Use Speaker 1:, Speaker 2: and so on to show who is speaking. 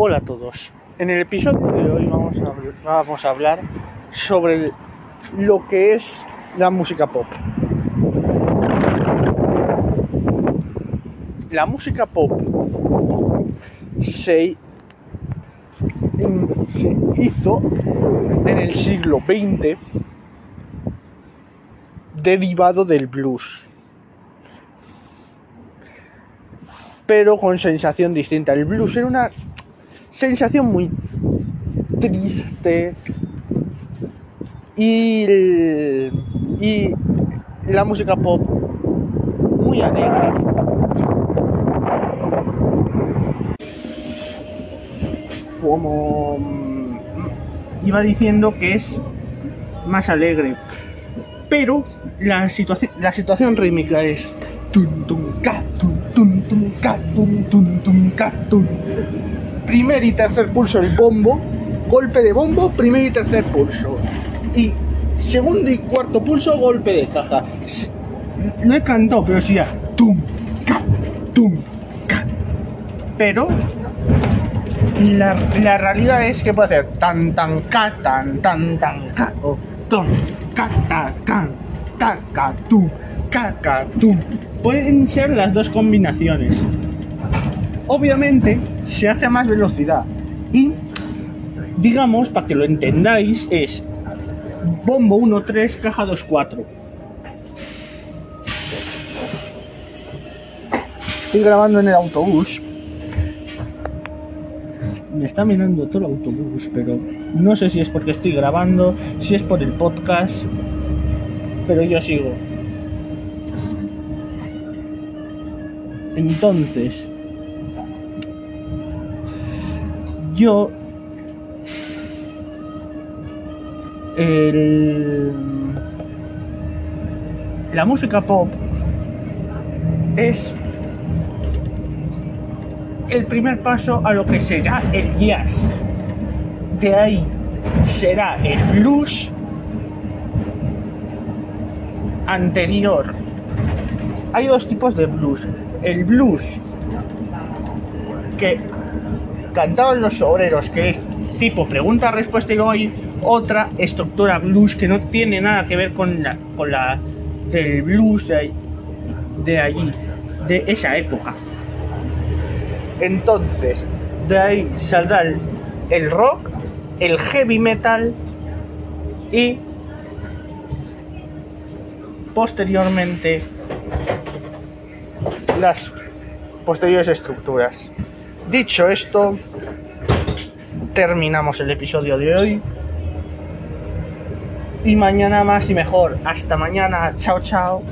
Speaker 1: Hola a todos. En el episodio de hoy vamos a, vamos a hablar sobre lo que es la música pop. La música pop se, se hizo en el siglo XX derivado del blues. Pero con sensación distinta. El blues era una sensación muy triste y, y la música pop muy alegre. Como mm, iba diciendo que es más alegre. Pero la situación, la situación rítmica es tun. Primer y tercer pulso el bombo, golpe de bombo, primer y tercer pulso. Y segundo y cuarto pulso, golpe de caja. No he cantado, pero sí ya. Tum, ca, tum, ca. Pero la, la realidad es que puede hacer tan tan ca, tan tan tan ca, o ton, ca, ta, can, ta, ca, tum, ca, ca, tum. Pueden ser las dos combinaciones. Obviamente se hace a más velocidad y digamos, para que lo entendáis, es bombo 1-3, caja 2-4. Estoy grabando en el autobús. Me está mirando todo el autobús, pero no sé si es porque estoy grabando, si es por el podcast, pero yo sigo. Entonces, yo el- la música pop es el primer paso a lo que será el jazz. De ahí será el blues anterior. Hay dos tipos de blues. El blues que cantaban los obreros, que es tipo pregunta-respuesta y luego hay otra estructura blues que no tiene nada que ver con la, con la del blues de, de allí, de esa época. Entonces, de ahí saldrá el rock, el heavy metal y posteriormente las posteriores estructuras. Dicho esto, terminamos el episodio de hoy. Y mañana más y mejor. Hasta mañana. Chao, chao.